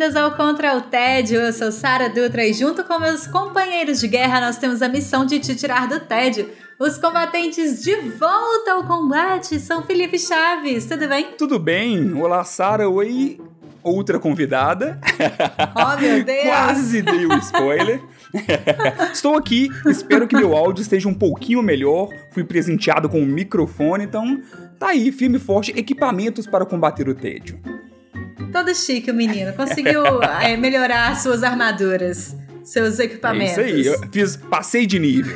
Bem-vindas ao Contra o Tédio. Eu sou Sara Dutra e junto com meus companheiros de guerra nós temos a missão de te tirar do tédio. Os combatentes de volta ao combate são Felipe Chaves, tudo bem? Tudo bem? Olá, Sara. Oi, outra convidada. Oh, meu Deus! Quase dei um spoiler. Estou aqui, espero que meu áudio esteja um pouquinho melhor. Fui presenteado com um microfone, então tá aí, firme e forte, equipamentos para combater o tédio. Todo chique o menino, conseguiu é, melhorar suas armaduras, seus equipamentos. É isso aí, eu fiz, passei de nível.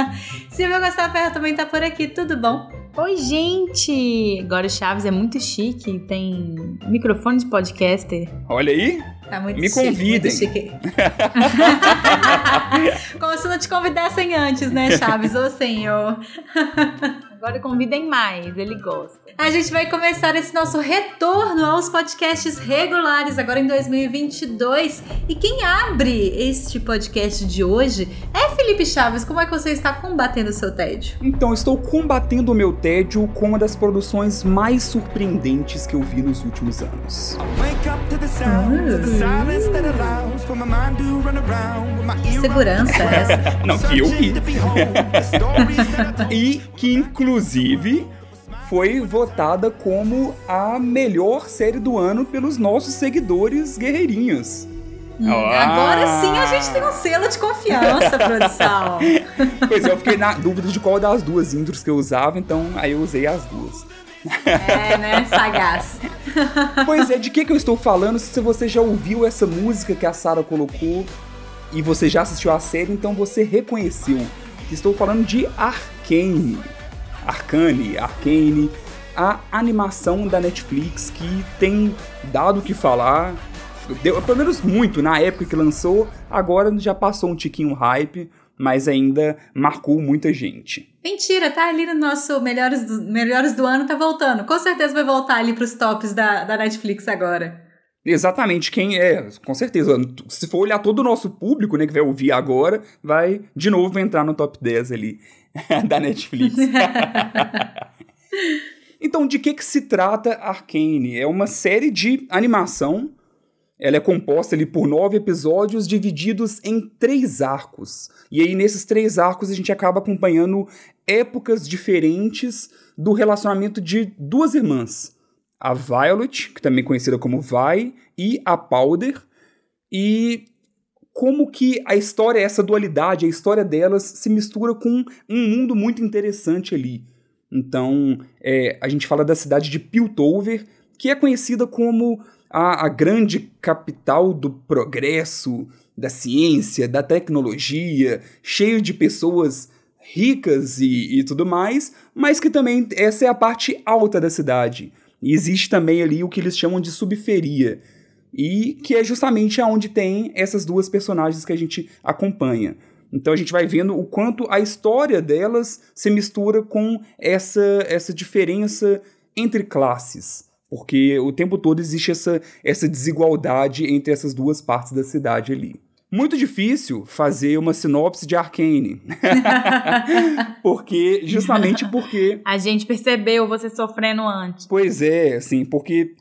Silvia Gustavo Ferro também tá por aqui, tudo bom? Oi, gente! Agora o Chaves é muito chique, tem microfone de podcaster. Olha aí, Tá muito Me chique, convidem. muito chique. Como se não te convidassem antes, né, Chaves? Ô, senhor. Agora convidem mais, ele gosta. A gente vai começar esse nosso retorno aos podcasts regulares agora em 2022. E quem abre este podcast de hoje é Felipe Chaves. Como é que você está combatendo o seu tédio? Então, estou combatendo o meu tédio com uma das produções mais surpreendentes que eu vi nos últimos anos. Ear Segurança é essa. Não, que eu vi. E que, inclusive, foi votada como a melhor série do ano pelos nossos seguidores guerreirinhos. Ah! Agora sim a gente tem um selo de confiança, produção. Pois é, eu fiquei na dúvida de qual das duas intros que eu usava, então aí eu usei as duas. É, né? Sagaz. Pois é, de que, que eu estou falando? Se você já ouviu essa música que a Sarah colocou e você já assistiu a série, então você reconheceu. Estou falando de Arcane. Arcane, Arcane, a animação da Netflix que tem dado o que falar. Deu, pelo menos muito na época que lançou, agora já passou um tiquinho hype, mas ainda marcou muita gente. Mentira, tá ali no nosso Melhores do, melhores do Ano, tá voltando. Com certeza vai voltar ali pros tops da, da Netflix agora. Exatamente, quem é, com certeza. Se for olhar todo o nosso público, né, que vai ouvir agora, vai de novo entrar no top 10 ali da Netflix. então, de que que se trata Arcane? É uma série de animação. Ela é composta ali por nove episódios divididos em três arcos. E aí, nesses três arcos, a gente acaba acompanhando épocas diferentes do relacionamento de duas irmãs a Violet, que também é conhecida como Vi, e a Powder, e como que a história, essa dualidade, a história delas se mistura com um mundo muito interessante ali. Então, é, a gente fala da cidade de Piltover, que é conhecida como a, a grande capital do progresso, da ciência, da tecnologia, cheio de pessoas ricas e, e tudo mais, mas que também essa é a parte alta da cidade. E existe também ali o que eles chamam de subferia, e que é justamente aonde tem essas duas personagens que a gente acompanha. Então a gente vai vendo o quanto a história delas se mistura com essa, essa diferença entre classes. Porque o tempo todo existe essa, essa desigualdade entre essas duas partes da cidade ali. Muito difícil fazer uma sinopse de Arcane. porque, justamente porque A gente percebeu você sofrendo antes. Pois é, assim, porque.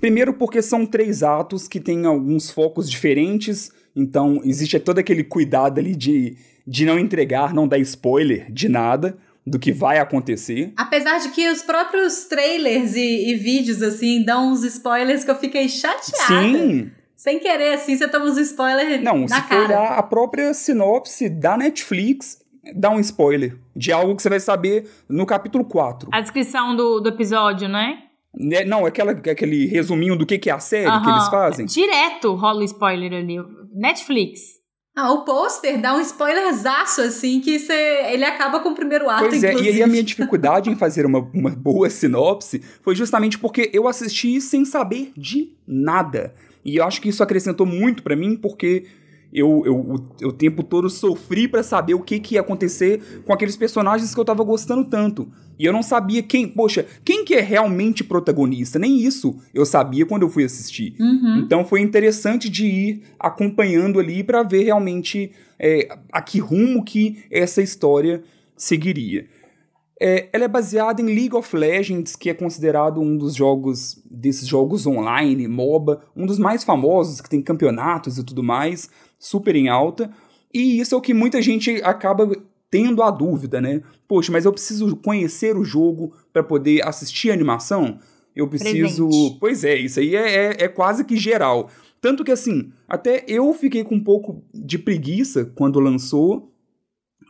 Primeiro, porque são três atos que têm alguns focos diferentes, então existe todo aquele cuidado ali de, de não entregar, não dar spoiler de nada do que vai acontecer. Apesar de que os próprios trailers e, e vídeos, assim, dão uns spoilers que eu fiquei chateada. Sim! Sem querer, assim, você toma uns spoilers Não, na se for cara. olhar a própria sinopse da Netflix, dá um spoiler de algo que você vai saber no capítulo 4. A descrição do, do episódio, né? Né, Não, aquela, aquele resuminho do que, que é a série que eles fazem. Direto rola o spoiler ali. Netflix. Ah, o pôster dá um spoilerzaço, assim, que você, ele acaba com o primeiro ato, Pois é, inclusive. e aí a minha dificuldade em fazer uma, uma boa sinopse foi justamente porque eu assisti sem saber de nada. E eu acho que isso acrescentou muito pra mim, porque eu, eu, o, o tempo todo sofri pra saber o que, que ia acontecer com aqueles personagens que eu tava gostando tanto. E eu não sabia quem, poxa, quem que é realmente protagonista? Nem isso eu sabia quando eu fui assistir. Uhum. Então foi interessante de ir acompanhando ali pra ver realmente é, a que rumo que essa história seguiria. É, ela é baseada em League of Legends, que é considerado um dos jogos desses jogos online, MOBA, um dos mais famosos, que tem campeonatos e tudo mais, super em alta. E isso é o que muita gente acaba tendo a dúvida, né? Poxa, mas eu preciso conhecer o jogo para poder assistir a animação? Eu preciso. Presente. Pois é, isso aí é, é, é quase que geral. Tanto que assim, até eu fiquei com um pouco de preguiça quando lançou,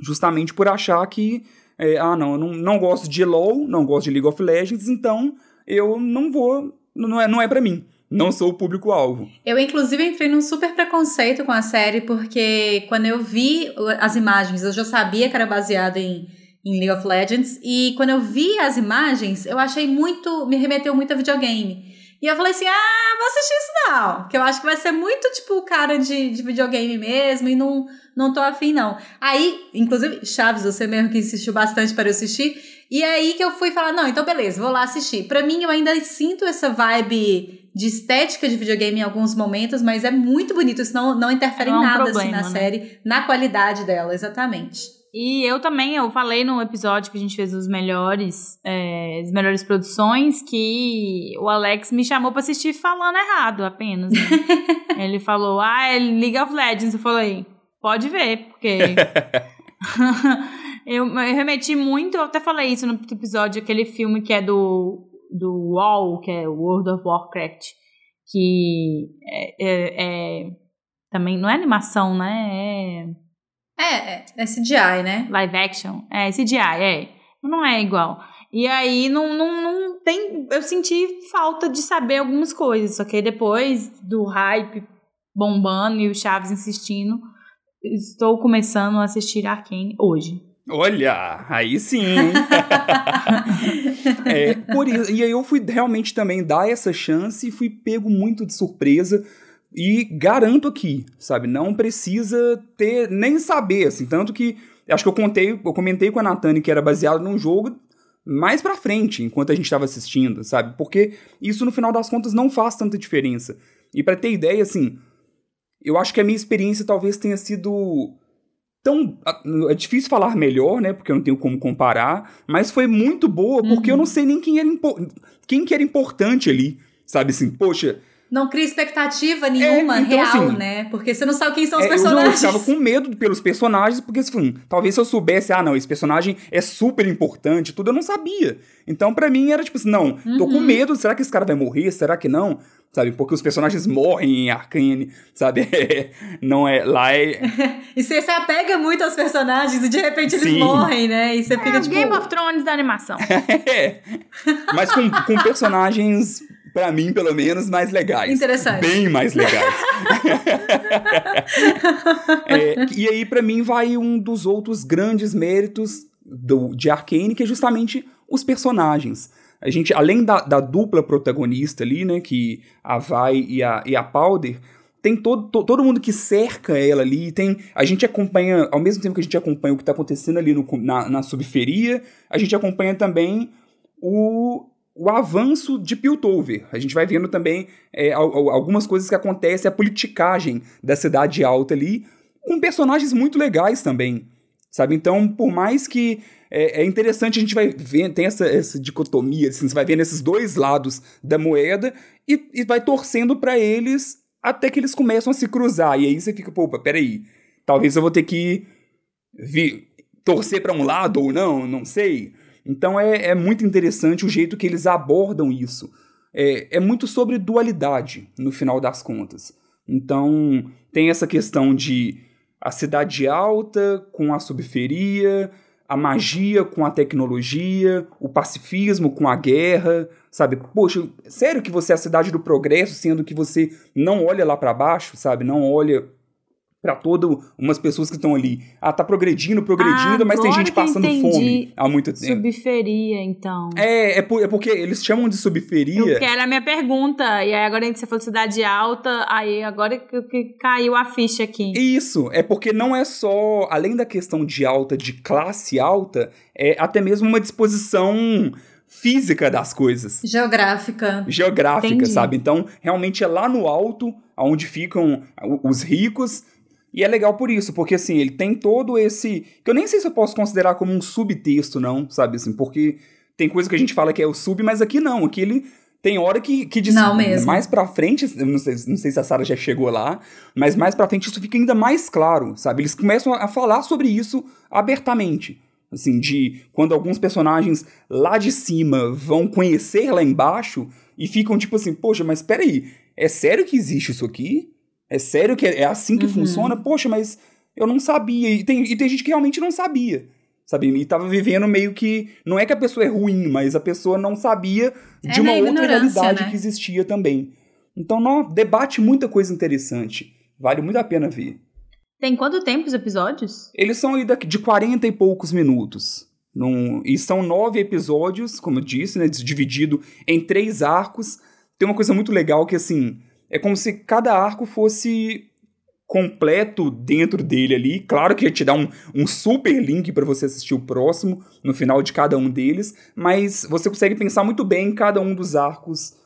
justamente por achar que é, ah, não, eu não, não gosto de LoL, não gosto de League of Legends, então eu não vou, não é, não é para mim. Não sou o público-alvo. Eu, inclusive, entrei num super preconceito com a série, porque quando eu vi as imagens, eu já sabia que era baseado em, em League of Legends, e quando eu vi as imagens, eu achei muito. me remeteu muito a videogame. E eu falei assim: ah, vou assistir isso não. Que eu acho que vai ser muito tipo cara de, de videogame mesmo, e não, não tô afim, não. Aí, inclusive, Chaves, você mesmo que insistiu bastante para eu assistir. E aí que eu fui falar, não, então beleza, vou lá assistir. Pra mim, eu ainda sinto essa vibe de estética de videogame em alguns momentos, mas é muito bonito, isso não, não interfere Não é em um nada assim, problema, na né? série, na qualidade dela, exatamente. E eu também, eu falei no episódio que a gente fez os melhores, é, as melhores produções, que o Alex me chamou pra assistir falando errado apenas. né? Ele falou, ah, é League of Legends. Eu falei, pode ver, porque. eu, eu remeti muito, eu até falei isso no episódio, aquele filme que é do, do WoW, que é World of Warcraft, que é, é- é- também não é animação, né? É É, é, é CGI, né? live action. É, CGI, é. Não é igual. E aí não, não, não tem. Eu senti falta de saber algumas coisas. Só que aí depois do hype bombando e o Chaves insistindo, estou começando a assistir Arcane hoje. Olha, aí sim, hein? É, por isso, e aí eu fui realmente também dar essa chance e fui pego muito de surpresa. E garanto aqui, sabe? Não precisa ter nem saber, assim. Tanto que acho que eu contei, eu comentei com a Natane que era baseado num jogo mais pra frente, enquanto a gente tava assistindo, sabe? Porque isso no final das contas não faz tanta diferença. E pra ter ideia, assim, eu acho que a minha experiência talvez tenha sido tão. É difícil falar melhor, né? Porque eu não tenho como comparar. Mas foi muito boa, porque eu não sei nem quem era, impo- quem que era importante ali. Sabe assim, poxa, Não cria expectativa nenhuma, então, real, assim, né? Porque você não sabe quem são os é, eu, não, eu personagens. ficava com medo pelos personagens, porque assim, talvez se eu soubesse, ah, não, esse personagem é super importante, tudo, eu não sabia. Então, pra mim, era tipo assim, não, tô Uhum. com medo, será que esse cara vai morrer? Será que não? Sabe, porque os personagens morrem em Arcane, sabe? não é. Lá é. E você se apega muito aos personagens e de repente eles Sim. morrem, né? E você É fica tipo. Game of Thrones da animação. É. Mas com, com personagens, pra mim, pelo menos, mais legais. Interessante. Bem mais legais. É, e aí, pra mim, vai um dos outros grandes méritos do, de Arcane, que é justamente os personagens. A gente, além da, da dupla protagonista ali, né, que a Vai e a, e a Powder, tem todo, to- todo mundo que cerca ela ali, tem, a gente acompanha, ao mesmo tempo que a gente acompanha o que tá acontecendo ali no, na, na subferia, a gente acompanha também o, o avanço de Piltover. A gente vai vendo também é, al- al- algumas coisas que acontecem, a politicagem da cidade alta ali, com personagens muito legais também, sabe? Então, por mais que é, é interessante, a gente vai ver, tem essa, essa dicotomia, assim, você vai vendo esses dois lados da moeda e, e vai torcendo pra eles até que eles começam a se cruzar. E aí você fica, pô, peraí, talvez eu vou ter que torcer pra um lado ou não, não sei. Então é, é muito interessante o jeito que eles abordam isso. É, é muito sobre dualidade, no final das contas. Então tem essa questão de a cidade alta com a subferia, a magia com a tecnologia, o pacifismo com a guerra, sabe? Poxa, sério que você é a cidade do progresso, sendo que você não olha lá pra baixo, sabe? Não olha Pra todo umas pessoas que estão ali. Ah, tá progredindo, progredindo, Ah, mas tem gente passando fome há muito tempo. Subferia, então. É, é, por- é porque eles chamam de subferia. Eu, que era a minha pergunta. E aí agora você falou cidade alta, aí agora que, que caiu a ficha aqui. Isso, é porque não é só, além da questão de alta, de classe alta, é até mesmo uma disposição física das coisas. Geográfica. Geográfica, Entendi. sabe? Então, realmente é lá no alto, onde ficam os ricos. E é legal por isso, porque assim, ele tem todo esse. Que eu nem sei se eu posso considerar como um subtexto, não, sabe? Assim, porque tem coisa que a gente fala que é o sub, mas aqui não. Aqui ele tem hora que, que diz. Não mesmo. Mais pra frente, não sei, não sei se a Sarah já chegou lá, mas mais pra frente isso fica ainda mais claro, sabe? Eles começam a falar sobre isso abertamente. Assim, de quando alguns personagens lá de cima vão conhecer lá embaixo e ficam tipo assim, poxa, mas peraí, é sério que existe isso aqui? É sério que é, é assim que Uhum. funciona? Poxa, mas eu não sabia. E tem, e tem gente que realmente não sabia. Sabe? E tava vivendo meio que. Não é que a pessoa é ruim, mas a pessoa não sabia de É uma na outra realidade né? que existia também. Então, não, debate muita coisa interessante. Vale muito a pena ver. Tem quanto tempo os episódios? Eles são aí de 40 e poucos minutos. Num- e são nove episódios, como eu disse, né? Dividido em três arcos. Tem uma coisa muito legal que, assim, é como se cada arco fosse completo dentro dele ali. Claro que ia te dar um, um super link para você assistir o próximo no final de cada um deles, mas você consegue pensar muito bem em cada um dos arcos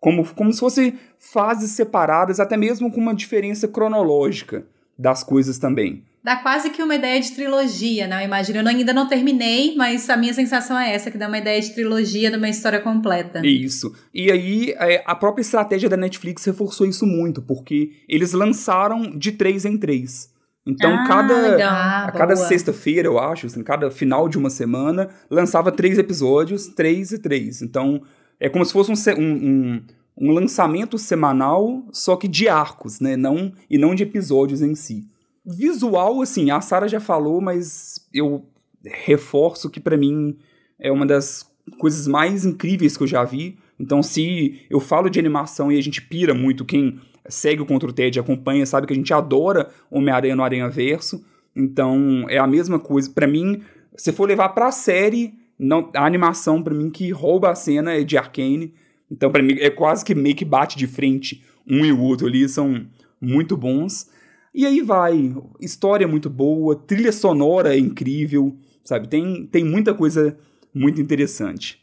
como, como se fosse fases separadas, até mesmo com uma diferença cronológica das coisas também. Dá quase que uma ideia de trilogia, né? Eu imagino. Eu ainda não terminei, mas a minha sensação é essa, que dá uma ideia de trilogia de uma história completa. Isso. E aí, é, a própria estratégia da Netflix reforçou isso muito, porque eles lançaram de três em três. Então, Ah, cada, legal. Ah, a cada sexta-feira, eu acho, assim, cada final de uma semana, lançava três episódios, três e três. Então, é como se fosse um, se- um, um, um lançamento semanal, só que de arcos, né? Não, e não de episódios em si. Visual, assim, a Sarah já falou, mas eu reforço que pra mim é uma das coisas mais incríveis que eu já vi. Então, se eu falo de animação e a gente pira muito, quem segue o Contra o Ted acompanha sabe que a gente adora Homem-Aranha no Aranha Verso. Então, é a mesma coisa. Pra mim, se for levar pra série, não, a animação pra mim que rouba a cena é de Arcane. Então, pra mim, é quase que meio que bate de frente um e o outro ali, são muito bons. E aí vai, história muito boa, trilha sonora é incrível, sabe? Tem, tem muita coisa muito interessante.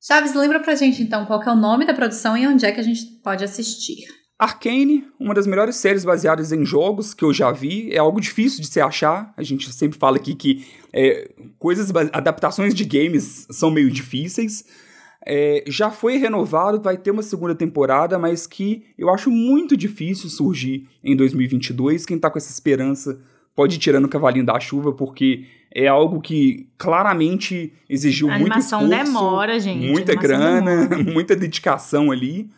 Chaves, lembra pra gente então qual é o nome da produção e onde é que a gente pode assistir. Arcane, uma das melhores séries baseadas em jogos que eu já vi, é algo difícil de se achar. A gente sempre fala aqui que é, coisas, adaptações de games são meio difíceis. É, já foi renovado, vai ter uma segunda temporada, mas que eu acho muito difícil surgir em 2022. Quem tá com essa esperança pode ir tirando o cavalinho da chuva, porque é algo que claramente exigiu A muito animação esforço, demora, gente. muita grana, demora. muita dedicação ali.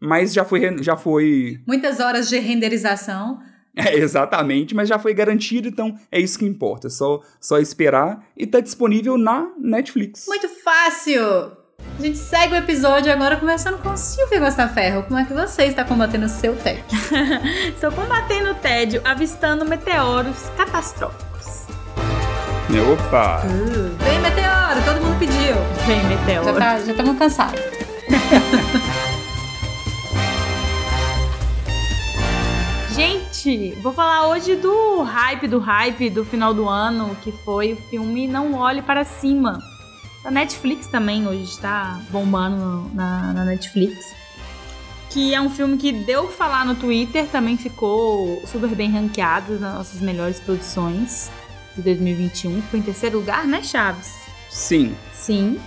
Mas já foi, já foi Muitas horas de renderização. é, exatamente, mas já foi garantido, então é isso que importa. É só, só esperar e tá disponível na Netflix. Muito fácil! A gente segue o episódio agora começando com Silvia Gostaferro. Como é que você está combatendo o seu tédio? Estou combatendo o tédio, avistando meteoros catastróficos. Opa! Vem, Meteoro! Todo mundo pediu. Vem, meteoro. Já tá- já estamos cansados. Gente, vou falar hoje do hype do hype do final do ano, que foi o filme Não Olhe Para Cima. Da Netflix também, hoje está bombando na, na Netflix. Que é um filme que deu o que falar no Twitter, também ficou super bem ranqueado nas nossas melhores produções de 2021. Ficou em terceiro lugar, né, Chaves? Sim, Sim.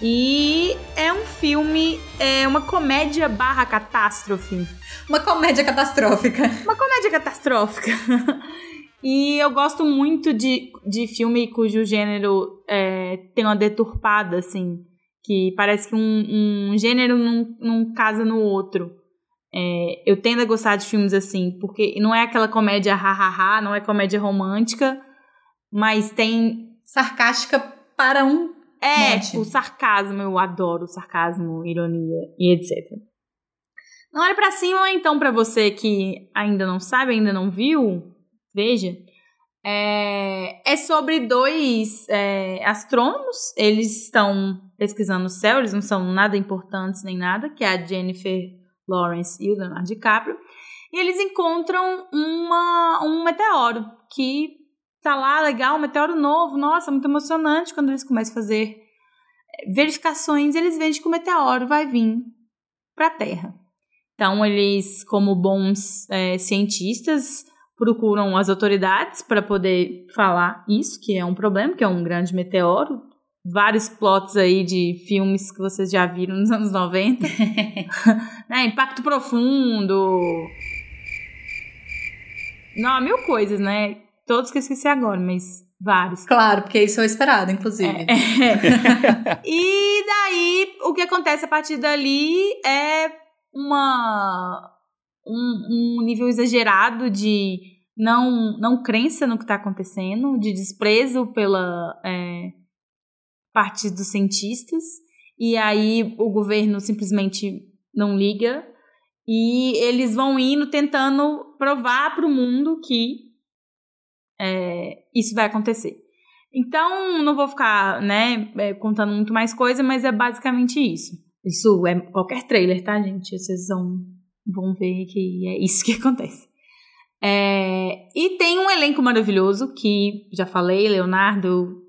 E é um filme, é uma comédia barra catástrofe. Uma comédia catastrófica. Uma comédia catastrófica. e eu gosto muito de, de filme cujo gênero é, tem uma deturpada, assim. Que parece que um, um gênero não, não casa no outro. É, eu tendo a gostar de filmes assim, porque não é aquela comédia ha-ha-ha, não é comédia romântica, mas tem Sarcástica para um. é, Monte. o sarcasmo, eu adoro sarcasmo, ironia e etc. Não olhe pra cima, ou então pra você que ainda não sabe, ainda não viu, veja. É, é sobre dois é, astrônomos, eles estão pesquisando o céu, eles não são nada importantes nem nada, que é a Jennifer Lawrence e o Leonardo DiCaprio. E eles encontram uma, um meteoro que tá lá, legal, um meteoro novo, nossa, muito emocionante quando eles começam a fazer verificações, eles veem que o meteoro vai vir para a Terra. Então, eles, como bons é, cientistas, procuram as autoridades para poder falar isso, que é um problema, que é um grande meteoro. Vários plots aí de filmes que vocês já viram nos anos 90. né? Impacto Profundo. Não, mil coisas, né? Todos que eu esqueci agora, mas vários. Claro, porque isso é o esperado, inclusive. É. e daí, o que acontece a partir dali é uma um, um nível exagerado de não, não crença no que está acontecendo, de desprezo pela é, parte dos cientistas, e aí o governo simplesmente não liga, e eles vão indo tentando provar para o mundo que é, isso vai acontecer. Então, não vou ficar, né, é, contando muito mais coisa, mas é basicamente isso. Isso é qualquer trailer, tá, gente? Vocês vão, vão ver que é isso que acontece. É, e tem um elenco maravilhoso que já falei: Leonardo,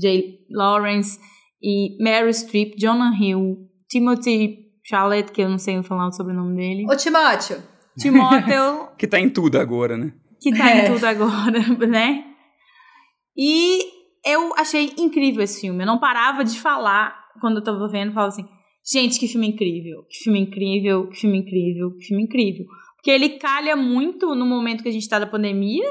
Jay Lawrence e Mary Streep, Jonah Hill, Timothy Chalamet, que eu não sei falar o sobrenome dele. Ô, Timóteo. Timóteo, que tá em tudo agora, né? que tá É. em tudo agora, né? E eu achei incrível esse filme. Eu não parava de falar quando eu tava vendo, falava assim, gente, que filme incrível, que filme incrível, que filme incrível, que filme incrível. Porque ele calha muito no momento que a gente tá da pandemia,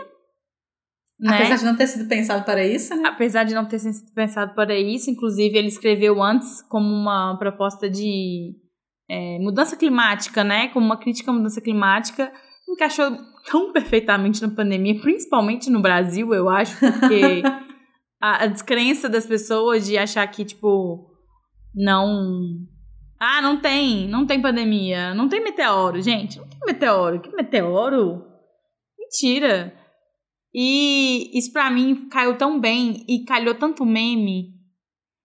né? Apesar de não ter sido pensado para isso, né? Apesar de não ter sido pensado para isso, inclusive ele escreveu antes como uma proposta de é, mudança climática, né? Como uma crítica à mudança climática, encaixou tão perfeitamente na pandemia, principalmente no Brasil, eu acho, porque a, a descrença das pessoas de achar que, tipo, não. Ah, não tem, não tem pandemia, não tem meteoro, gente, não tem meteoro, que meteoro? Mentira. E isso pra mim caiu tão bem e calhou tanto meme.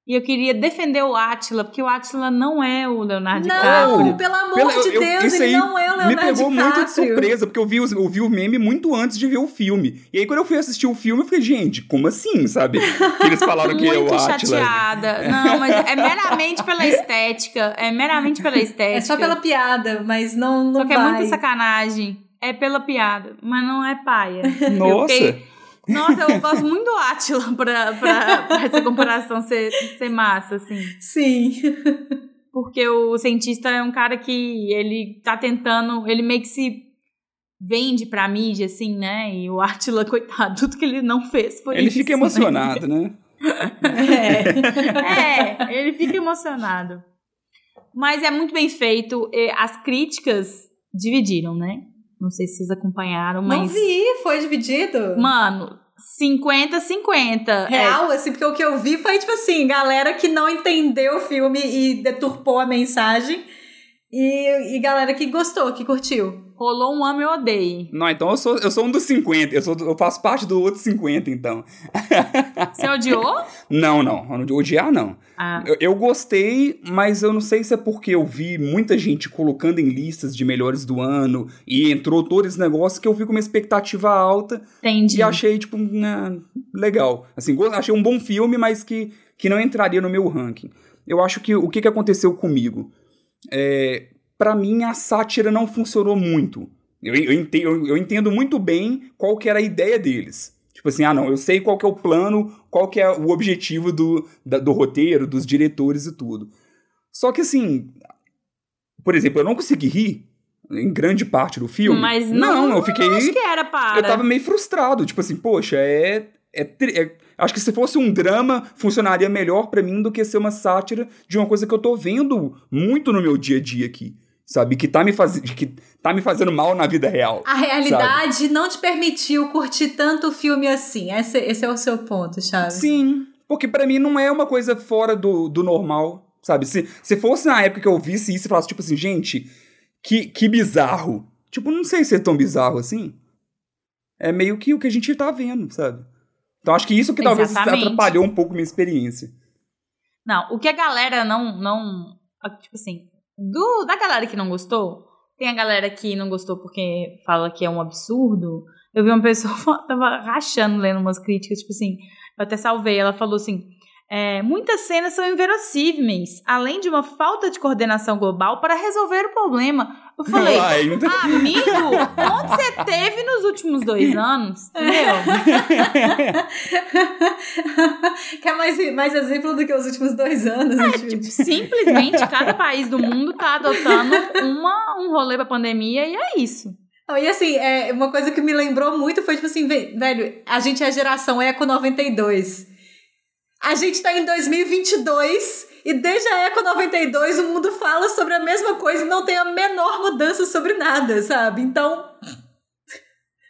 E eu queria defender o Átila, porque o Átila não é o Leonardo Não, DiCaprio. pelo amor Pela- de eu- Deus, isso ele aí não é o Leonardo Me pegou muito de DiCaprio. surpresa, porque eu vi, os- eu vi o meme muito antes de ver o filme. E aí, quando eu fui assistir o filme, eu falei, gente, como assim, sabe? Que eles falaram que é Muito o Átila. chateada. Não, mas é meramente pela estética. É meramente pela estética. É só pela piada, mas não, não Só que é muita sacanagem. É pela piada, mas não é paia. Eu Nossa! Nossa, eu gosto muito do Átila pra, pra, pra essa comparação ser, ser massa, assim. Sim. Porque o cientista é um cara que ele tá tentando, ele meio que se vende pra mídia, assim, né? E o Átila, coitado, tudo que ele não fez foi Ele isso, fica né? emocionado, né? É. É, ele fica emocionado. Mas é muito bem feito. As críticas dividiram, né? Não sei se vocês acompanharam, mas. Não vi, foi dividido. Mano, 50-50. Real, assim, porque o que eu vi foi, tipo assim, galera que não entendeu o filme e deturpou a mensagem. E, e galera que gostou, que curtiu. Rolou um ame ou odeie. Não, então eu sou, eu sou um dos 50. Eu, sou, eu faço parte do outro 50, então. Você odiou? Não, não. eu não- Odiar, não. Ah, Eu, eu gostei, mas eu não sei se é porque eu vi muita gente colocando em listas de melhores do ano e entrou todo esse negócio que eu vi com uma expectativa alta entendi. e achei, tipo, né, legal. Assim, achei um bom filme, mas que, que não entraria no meu ranking. Eu acho que o que, que aconteceu comigo? É, para mim, a sátira não funcionou muito. Eu, eu, ente- eu- eu entendo muito bem qual que era a ideia deles. Tipo assim, ah, não, eu sei qual que é o plano, qual que é o objetivo do, da- do roteiro, dos diretores e tudo. Só que assim, por exemplo, eu não consegui rir em grande parte do filme. Mas não, eu fiquei. Acho que era para. Eu tava meio frustrado, tipo assim, poxa, é. é, é- acho que se fosse um drama, funcionaria melhor pra mim do que ser uma sátira de uma coisa que eu tô vendo muito no meu dia a dia aqui. Sabe? Que tá me, faz... que tá me fazendo mal na vida real. A realidade não te permitiu curtir tanto o filme assim. Esse, esse é o seu ponto, Chaves. Sim, porque pra mim não é uma coisa fora do, do normal, sabe? Se, se fosse na época que eu visse isso e falasse, tipo assim, gente, que, que bizarro. Tipo, não sei se é tão bizarro assim. É meio que o que a gente tá vendo, sabe? Então acho que isso que talvez Exatamente. atrapalhou um pouco minha experiência. Não, o que a galera não. não tipo assim, do, da galera que não gostou, tem a galera que não gostou porque fala que é um absurdo. Eu vi uma pessoa tava rachando lendo umas críticas, tipo assim, eu até salvei, ela falou assim. é, muitas cenas são inverossímeis, além de uma falta de coordenação global para resolver o problema. Eu falei, amigo, onde você teve nos últimos dois anos? Entendeu? Quer mais, mais exemplo do que os últimos dois anos? né, Tipo, simplesmente cada país do mundo tá adotando uma, um rolê pra pandemia e é isso. E assim, é, uma coisa que me lembrou muito foi, tipo assim, ve- velho, a gente é a geração Eco 92. A gente tá em 2022 e desde a Eco 92 o mundo fala sobre a mesma coisa e não tem a menor mudança sobre nada, sabe? Então,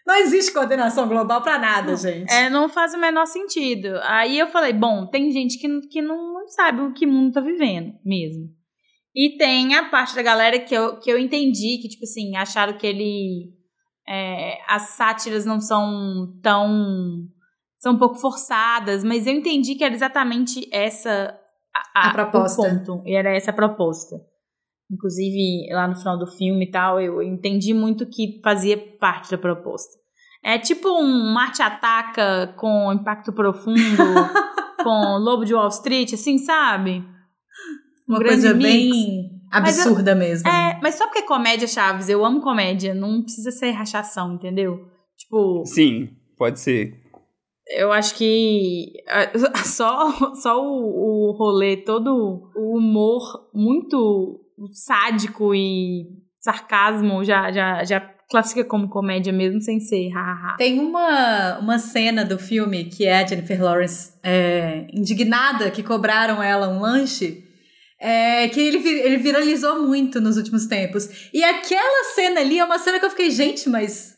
não existe coordenação global pra nada, gente. É, não faz o menor sentido. Aí eu falei, bom, tem gente que, que não sabe o que o mundo tá vivendo mesmo. E tem a parte da galera que eu, que eu entendi, que, tipo assim, acharam que ele. é, as sátiras não são tão. são um pouco forçadas, mas eu entendi que era exatamente essa A proposta. O ponto, e era essa a proposta. Inclusive, lá no final do filme e tal, eu entendi muito que fazia parte da proposta. É tipo um Marte Ataca com Impacto Profundo, com Lobo de Wall Street, assim, sabe? Uma um grande coisa mix. bem Mas eu- absurda mesmo. É, mas só porque é comédia, Chaves, eu amo comédia, não precisa ser rachação, entendeu? Tipo, Sim, pode ser. Eu acho que só, só o, o rolê, todo o humor muito sádico e sarcasmo já, já, já classifica como comédia mesmo, sem ser hahaha. Tem uma, uma cena do filme que é a Jennifer Lawrence é, indignada que cobraram ela um lanche. é, que ele, ele viralizou muito nos últimos tempos. E aquela cena ali é uma cena que eu fiquei, gente, mas.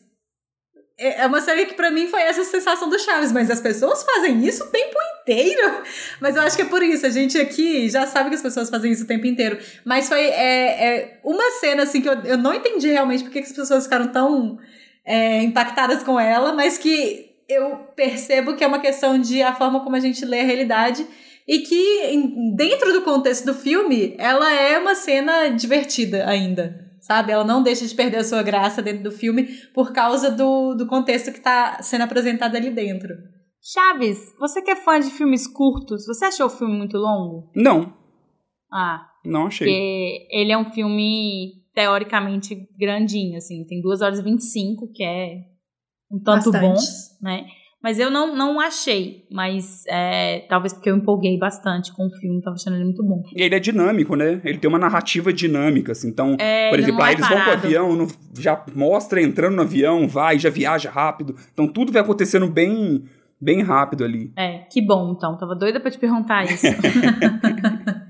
É é uma cena que pra mim foi essa sensação do Chaves, mas as pessoas fazem isso o tempo inteiro. Mas eu acho que é por isso, a gente aqui já sabe que as pessoas fazem isso o tempo inteiro. Mas foi é, é, uma cena assim que eu, eu não entendi realmente porque que as pessoas ficaram tão é, impactadas com ela, mas que eu percebo que é uma questão de a forma como a gente lê a realidade e que dentro do contexto do filme ela é uma cena divertida ainda. Sabe? Ela não deixa de perder a sua graça dentro do filme por causa do, do contexto que está sendo apresentado ali dentro. Chaves, você que é fã de filmes curtos, você achou o filme muito longo? Não, Ah, não achei. porque ele é um filme teoricamente grandinho, assim, tem 2 horas e 25, que é um tanto bom. Bastante. né? Mas eu não, não achei, mas é, talvez porque eu empolguei bastante com o filme, tava achando ele muito bom. E ele é dinâmico, né? Ele tem uma narrativa dinâmica, assim. Então, É, por ele exemplo, é eles vão pro parado. avião, não- já mostra entrando no avião, vai, já viaja rápido. Então, tudo vai acontecendo bem, bem rápido ali. É, que bom, então. Tava doida pra te perguntar isso.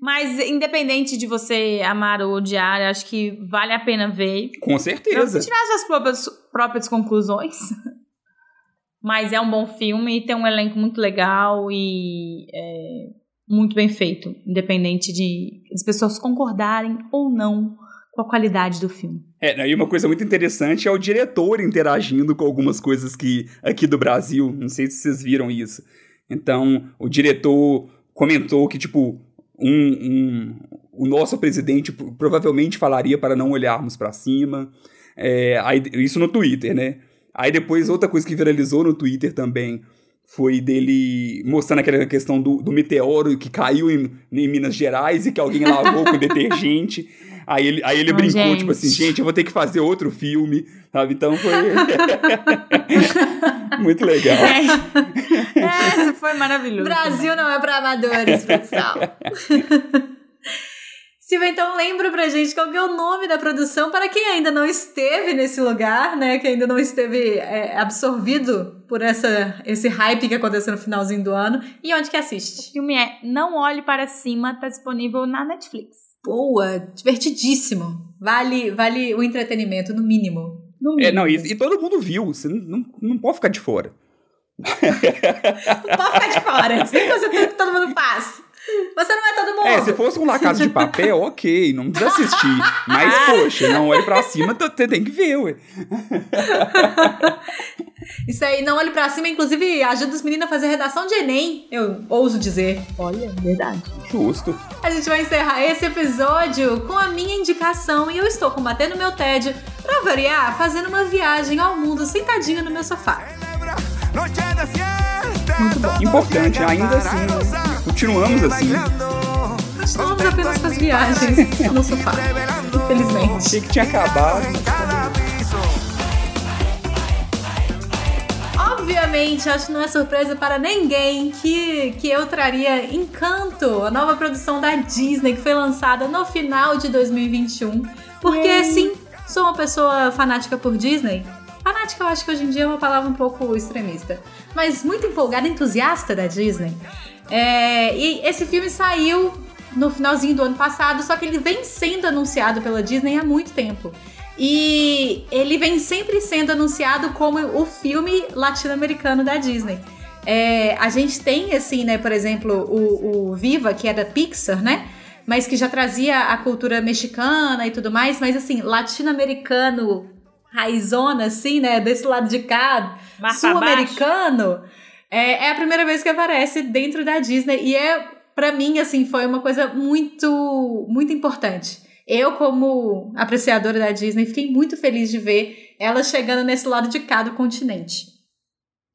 Mas, independente de você amar ou odiar, eu acho que vale a pena ver. Com Pra certeza. você tirar suas próprias, próprias conclusões. Mas é um bom filme e tem um elenco muito legal e é muito bem feito. Independente de as pessoas concordarem ou não com a qualidade do filme. É, né, e uma coisa muito interessante é o diretor interagindo com algumas coisas que aqui do Brasil, não sei se vocês viram isso. Então, o diretor comentou que, tipo, um, um- o nosso presidente provavelmente falaria para não olharmos para cima. É, aí- isso no Twitter, né? Aí depois, outra coisa que viralizou no Twitter também foi dele mostrando aquela questão do, do meteoro que caiu em, em Minas Gerais e que alguém lavou com detergente. Aí ele, aí ele brincou, gente. tipo assim, gente, eu vou ter que fazer outro filme, sabe? Então foi. Muito legal. É, isso foi maravilhoso. Brasil não é para amadores, pessoal. Silvia, então lembra pra gente qual que é o nome da produção para quem ainda não esteve nesse lugar, né? Que ainda não esteve é, absorvido por essa, esse hype que aconteceu no finalzinho do ano. E onde que O assiste? filme é Não Olhe Para Cima, tá disponível na Netflix. Boa, divertidíssimo. Vale, vale o entretenimento, no mínimo. No É, mínimo. não, e, e todo mundo viu, você não, não, pode ficar de fora. Não pode ficar de fora. Sem fazer tudo que todo mundo faz. Você não é todo mundo. É, se fosse um La Casa de Papel, ok, não precisa assistir. Mas, poxa, não olhe pra cima, você tem que ver, ué. Isso aí, não olhe pra cima, inclusive ajuda os meninos a fazer redação de Enem, eu ouso dizer. Olha, verdade. Justo. A gente vai encerrar esse episódio com a minha indicação e eu estou combatendo meu tédio pra variar, fazendo uma viagem ao mundo sentadinha no meu sofá. De fiesta, todo Importante, ainda assim, gozar. Continuamos assim. Estamos apenas com as viagens no sofá, infelizmente. Achei que tinha acabado. Obviamente, acho que não é surpresa para ninguém que, que eu traria Encanto, a nova produção da Disney que foi lançada no final de 2021. Porque, sim, sou uma pessoa fanática por Disney. Fanática, eu acho que hoje em dia é uma palavra um pouco extremista. Mas muito empolgada, entusiasta da Disney. É, e esse filme saiu no finalzinho do ano passado, só que ele vem sendo anunciado pela Disney há muito tempo. E ele vem sempre sendo anunciado como o filme latino-americano da Disney. É, a gente tem, assim, né, por exemplo, o, o Viva, que é da Pixar, né? Mas que já trazia a cultura mexicana e tudo mais, mas assim, latino-americano, raizona, assim, né? Desse lado de cá, sul-americano, é, é a primeira vez que aparece dentro da Disney e é, pra mim, assim, foi uma coisa muito, muito importante. Eu, como apreciadora da Disney, fiquei muito feliz de ver ela chegando nesse lado de cá do continente.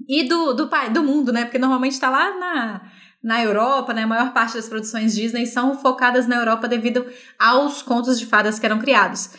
E do, do, do mundo, né? Porque normalmente tá lá na, na Europa, né? A maior parte das produções Disney são focadas na Europa devido aos contos de fadas que eram criados.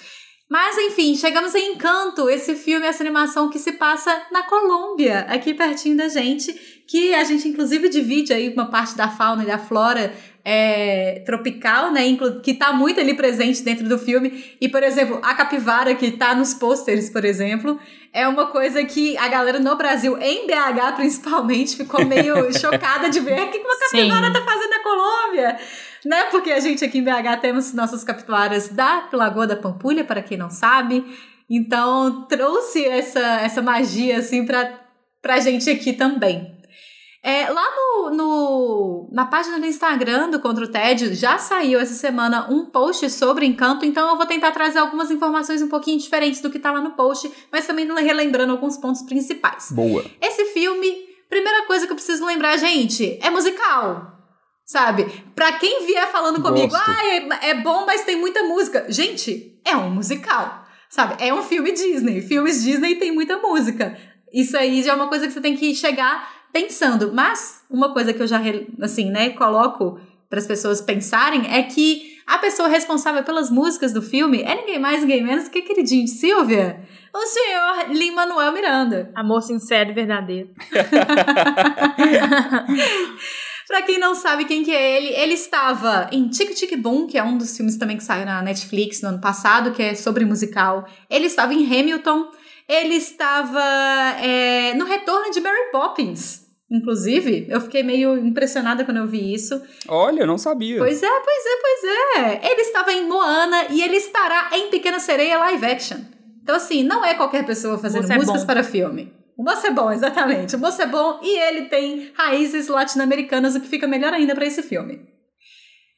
Mas enfim, chegamos em Encanto, esse filme, essa animação que se passa na Colômbia, aqui pertinho da gente, que a gente inclusive divide aí uma parte da fauna e da flora é, tropical, né, que tá muito ali presente dentro do filme. E, por exemplo, a capivara que tá nos pôsteres, por exemplo, é uma coisa que a galera no Brasil, em BH principalmente, ficou meio chocada de ver o que uma capivara Sim. tá fazendo na Colômbia né? Porque a gente aqui em BH temos nossas capivaras da Lagoa da Pampulha, para quem não sabe. Então, trouxe essa, essa magia, assim, pra, pra gente aqui também. É, lá no, no- na página do Instagram do Contra o Tédio, já saiu essa semana um post sobre Encanto, então eu vou tentar trazer algumas informações um pouquinho diferentes do que tá lá no post, mas também relembrando alguns pontos principais. Boa. Esse filme, primeira coisa que eu preciso lembrar, gente, é musical. Sabe? Pra quem vier falando comigo, Gosto. ah, é, é bom, mas tem muita música. Gente, é um musical. Sabe? É um filme Disney. Filmes Disney tem muita música. Isso aí já é uma coisa que você tem que chegar pensando. Mas, uma coisa que eu já, assim, né, coloco para as pessoas pensarem é que a pessoa responsável pelas músicas do filme é ninguém mais, ninguém menos que queridinho de Silvia, o senhor Lin-Manuel Miranda. Amor sincero e verdadeiro. Pra quem não sabe quem que é ele, ele estava em Tic Tic Boom, que é um dos filmes também que saiu na Netflix no ano passado, que é sobre musical. Ele estava em Hamilton. Ele estava é, no retorno de Mary Poppins. Inclusive, eu fiquei meio impressionada quando eu vi isso. Olha, eu não sabia. Pois é, pois é, pois é. Ele estava em Moana e ele estará em Pequena Sereia live action. Então, assim, não é qualquer pessoa fazendo moço é músicas bom. para filme. O é bom, exatamente. O é bom e ele tem raízes latino-americanas, o que fica melhor ainda para esse filme.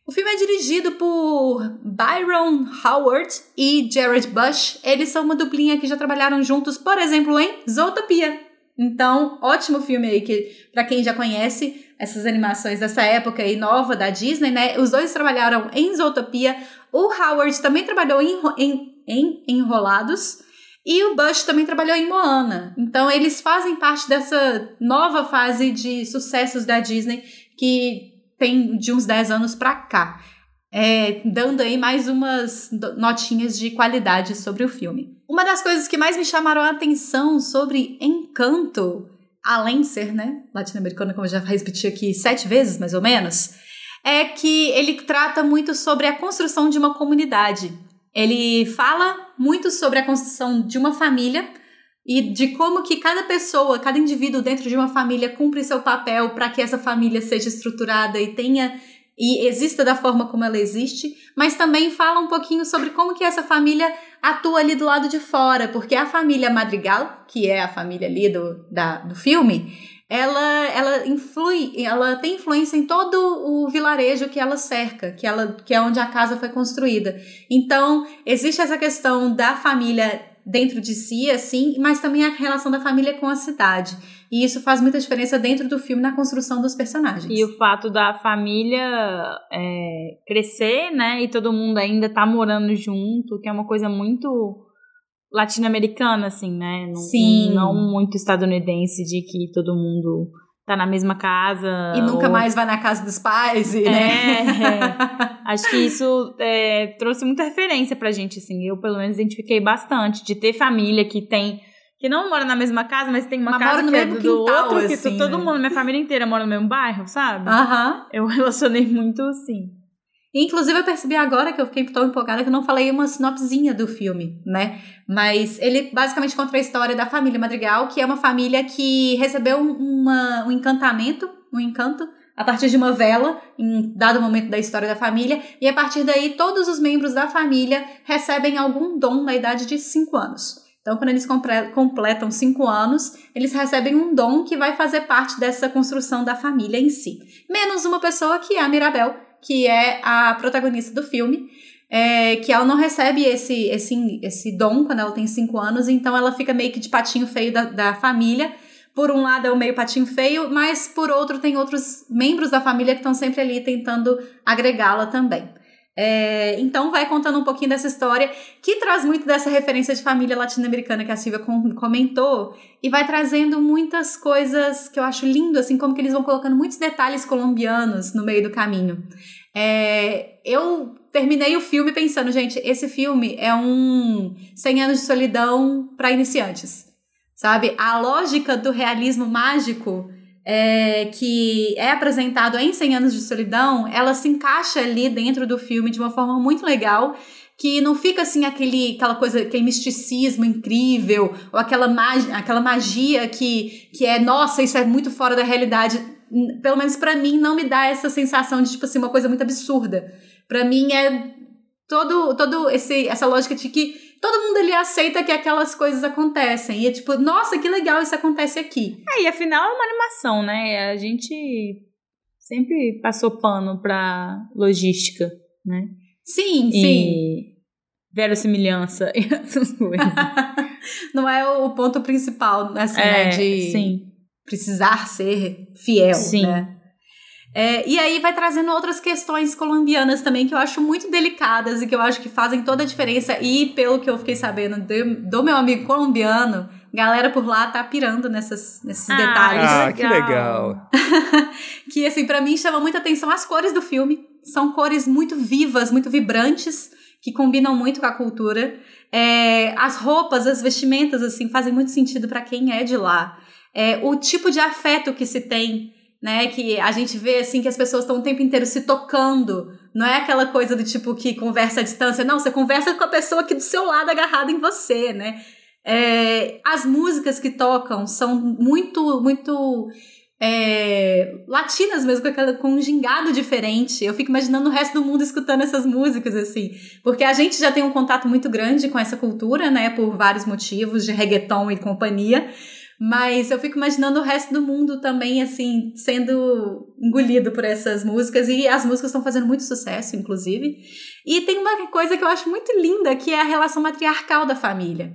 O filme é dirigido por Byron Howard e Jared Bush. Eles são uma duplinha que já trabalharam juntos, por exemplo, em Zootopia. Então, ótimo filme aí que para quem já conhece essas animações dessa época aí nova da Disney, né? Os dois trabalharam em Zootopia. O Howard também trabalhou em, em, em Enrolados. E o Bush também trabalhou em Moana. Então, eles fazem parte dessa nova fase de sucessos da Disney que tem de uns 10 anos pra cá. É, dando aí mais umas notinhas de qualidade sobre o filme. Uma das coisas que mais me chamaram a atenção sobre Encanto, além de ser, né, latino-americano, como eu já repeti aqui sete vezes, mais ou menos, é que ele trata muito sobre a construção de uma comunidade. Ele fala muito sobre a construção de uma família e de como que cada pessoa, cada indivíduo dentro de uma família cumpre seu papel para que essa família seja estruturada e tenha e exista da forma como ela existe, mas também fala um pouquinho sobre como que essa família atua ali do lado de fora, porque a família Madrigal, que é a família ali do, da, do filme, ela, ela influi, ela tem influência em todo o vilarejo que ela cerca, que, ela, que é onde a casa foi construída. Então, existe essa questão da família dentro de si, assim, mas também a relação da família com a cidade. E isso faz muita diferença dentro do filme na construção dos personagens. E o fato da família é, crescer, né? E todo mundo ainda tá morando junto, que é uma coisa muito latino-americana, assim, né? Não, Sim. Não muito estadunidense de que todo mundo tá na mesma casa. E nunca ou- mais vai na casa dos pais, e, né? É, Acho que isso é, trouxe muita referência pra gente, assim. Eu, pelo menos, identifiquei bastante de ter família que tem. Que não mora na mesma casa, mas tem uma Mas casa que é do quintal, outro, que assim, todo né? mundo, minha família inteira mora no mesmo bairro, sabe? Aham. Eu relacionei muito assim. Inclusive, eu percebi agora que eu fiquei tão empolgada que eu não falei uma sinopsezinha do filme, né? Mas ele basicamente conta a história da família Madrigal, que é uma família que recebeu uma, um encantamento, um encanto, a partir de uma vela, em dado momento da história da família, e a partir daí todos os membros da família recebem algum dom na idade de 5 anos. Então, quando eles completam 5 anos, eles recebem um dom que vai fazer parte dessa construção da família em si. Menos uma pessoa que é a Mirabel, que é a protagonista do filme, é, que ela não recebe esse, esse, esse dom quando ela tem 5 anos, então ela fica meio que de patinho feio da, da família. Por um lado é o meio patinho feio, mas por outro tem outros membros da família que estão sempre ali tentando agregá-la também. É, então vai contando um pouquinho dessa história, que traz muito dessa referência de família latino-americana que a Silvia com- comentou, e vai trazendo muitas coisas que eu acho lindo, assim, como que eles vão colocando muitos detalhes colombianos no meio do caminho. É, eu terminei o filme pensando, gente, esse filme é um 100 anos de solidão para iniciantes, sabe? A lógica do realismo mágico é, que é apresentado em 100 anos de solidão, ela se encaixa ali dentro do filme de uma forma muito legal, que não fica assim aquele, aquela coisa, aquele misticismo incrível, ou aquela, magia, aquela magia que, que é, nossa, isso é muito fora da realidade. Pelo menos pra mim, não me dá essa sensação de, tipo assim, uma coisa muito absurda. Pra mim é todo, todo esse, essa lógica de que todo mundo ali aceita que aquelas coisas acontecem. E é tipo, nossa, que legal isso acontece aqui. É, e afinal é uma animação, né? A gente sempre passou pano pra logística, né? Sim, sim. E verossimilhança e essas coisas. Não é o ponto principal, assim, é, né? De sim. precisar ser fiel, Sim. né? É, e aí vai trazendo outras questões colombianas também que eu acho muito delicadas e que eu acho que fazem toda a diferença. E pelo que eu fiquei sabendo de- do meu amigo colombiano, galera por lá tá pirando nessas, nesses Ah, detalhes. Ah, que legal. que assim para mim chama muita atenção as cores do filme são cores muito vivas muito vibrantes que combinam muito com a cultura É, as roupas as vestimentas assim fazem muito sentido para quem é de lá É, o tipo de afeto que se tem né que a gente vê assim que as pessoas estão o tempo inteiro se tocando não é aquela coisa do tipo que conversa à distância não você conversa com a pessoa aqui do seu lado agarrada em você né É, as músicas que tocam são muito muito é, latinas mesmo, com, aquela, com um gingado diferente. Eu fico imaginando o resto do mundo escutando essas músicas, assim. Porque a gente já tem um contato muito grande com essa cultura, né? Por vários motivos, de reggaeton e companhia. Mas eu fico imaginando o resto do mundo também, assim, sendo engolido por essas músicas. E as músicas estão fazendo muito sucesso, inclusive. E tem uma coisa que eu acho muito linda, que é a relação matriarcal da família.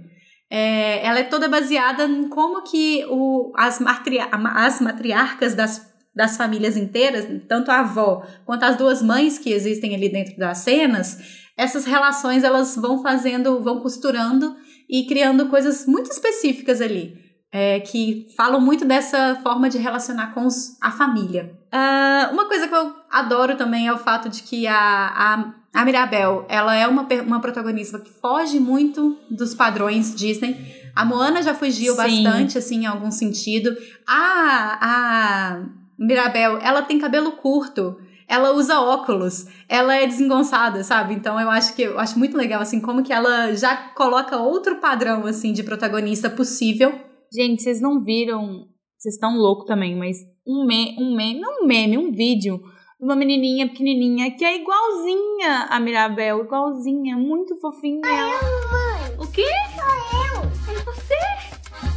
É, ela é toda baseada em como que o, as, matria, as matriarcas das, das famílias inteiras, tanto a avó quanto as duas mães que existem ali dentro das cenas, essas relações elas vão fazendo, vão costurando e criando coisas muito específicas ali. É, que falam muito dessa forma de relacionar com os, a família. Ah, uma coisa que eu adoro também é o fato de que a, a, a Mirabel ela é uma, uma protagonista que foge muito dos padrões Disney. A Moana já fugiu Sim. bastante, assim, em algum sentido. A, a Mirabel, ela tem cabelo curto. Ela usa óculos, ela é desengonçada, sabe? Então eu acho que eu acho muito legal assim como que ela já coloca outro padrão assim de protagonista possível Gente, vocês não viram. Vocês estão loucos também, mas um meme, um meme, não um meme, um vídeo de uma menininha pequenininha que é igualzinha a Mirabel, igualzinha, muito fofinha. Mãe, O quê? sou eu. É você?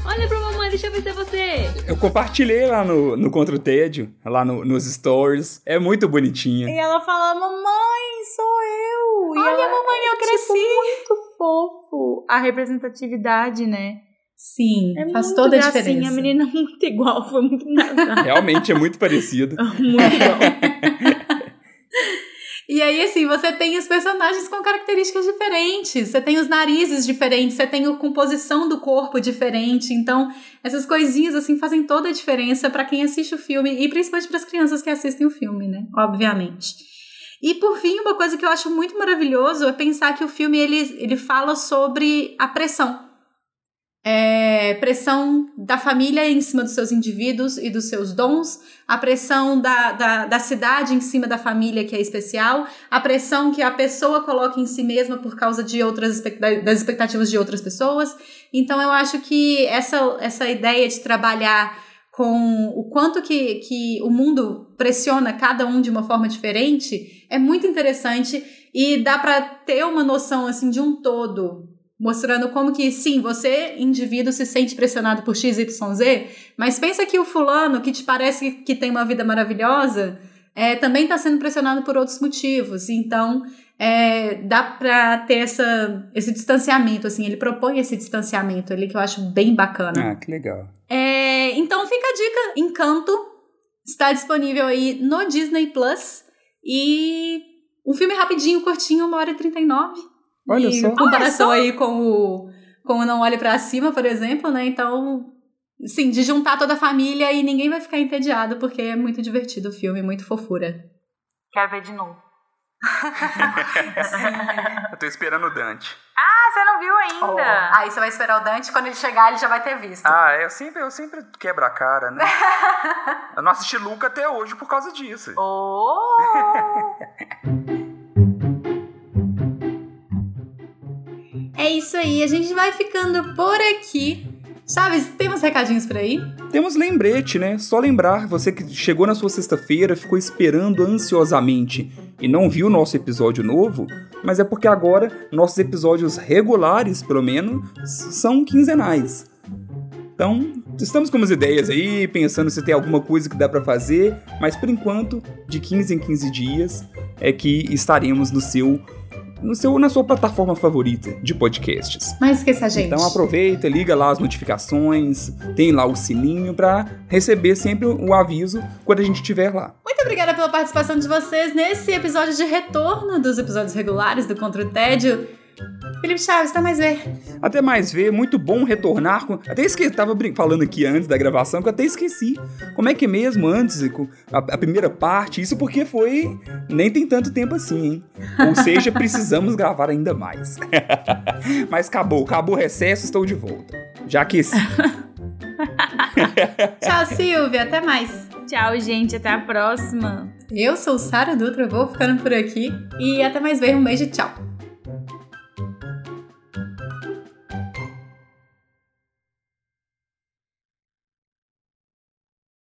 Olha pra mamãe deixa eu vencer você. Eu compartilhei lá no, no Contra o Tédio, lá no- nos stories. É muito bonitinha. E ela fala, mamãe, sou eu. E Olha, ela, mamãe, eu tipo, cresci. muito fofo. A representatividade, né? Sim, É faz muito toda a gracinha, diferença. A menina é muito igual, foi muito engraçado. Realmente é muito parecido. muito igual. E aí, assim, você tem os personagens com características diferentes, você tem os narizes diferentes, você tem a composição do corpo diferente. Então, essas coisinhas, assim, fazem toda a diferença pra quem assiste o filme e principalmente para as crianças que assistem o filme, né? Obviamente. E por fim, uma coisa que eu acho muito maravilhoso é pensar que o filme ele, ele fala sobre a pressão. É, pressão da família em cima dos seus indivíduos e dos seus dons, a pressão da, da, da cidade em cima da família que é especial, a pressão que a pessoa coloca em si mesma por causa de outras das expectativas de outras pessoas. Então eu acho que essa, essa ideia de trabalhar com o quanto que, que o mundo pressiona cada um de uma forma diferente é muito interessante e dá para ter uma noção assim de um todo mostrando como que, sim, você, indivíduo, se sente pressionado por XYZ, mas pensa que o fulano, que te parece que tem uma vida maravilhosa, é, também está sendo pressionado por outros motivos. Então, é, dá para ter essa, esse distanciamento, assim, ele propõe esse distanciamento ali que eu acho bem bacana. Ah, que legal. É, então fica a dica, Encanto está disponível aí no Disney Plus e um filme rapidinho, curtinho, uma hora e 39. Olha e só. Em comparação aí com o, com o Não Olhe Pra Cima, por exemplo, né? Então, sim, de juntar toda a família e ninguém vai ficar entediado, porque é muito divertido o filme, muito fofura. Quero ver de novo. Eu tô esperando o Dante. Ah, você não viu ainda? Aí você vai esperar o Dante, quando ele chegar, ele já vai ter visto. Ah, eu sempre, eu sempre quebro a cara, né? eu não assisti Luca até hoje por causa disso. Oh! É isso aí, a gente vai ficando por aqui. Chaves, temos recadinhos por aí? Temos lembrete, né? Só lembrar, você que chegou na sua sexta-feira, ficou esperando ansiosamente e não viu o nosso episódio novo, mas é porque agora nossos episódios regulares, pelo menos, são quinzenais. Então, estamos com umas ideias aí, pensando se tem alguma coisa que dá pra fazer, mas por enquanto, de 15 em 15 dias, é que estaremos no seu, no seu na sua plataforma favorita de podcasts. Mas esqueça a gente. Então aproveita, liga lá as notificações, tem lá o sininho pra receber sempre o aviso quando a gente estiver lá. Muito obrigada pela participação de vocês nesse episódio de retorno dos episódios regulares do Contra o Tédio. Felipe Chaves, até mais ver. Até mais ver, muito bom retornar com. Até esqueci, tava falando aqui antes da gravação que eu até esqueci. Como é que é mesmo antes, com a, a primeira parte? Isso porque foi. Nem tem tanto tempo assim, hein? Ou seja, precisamos gravar ainda mais. Mas acabou, acabou o recesso, estou de volta. Já aqueci. Tchau, Silvia, até mais. Tchau, gente. Até a próxima. Eu sou Sara Dutra, vou ficando por aqui e até mais ver. Um beijo, tchau.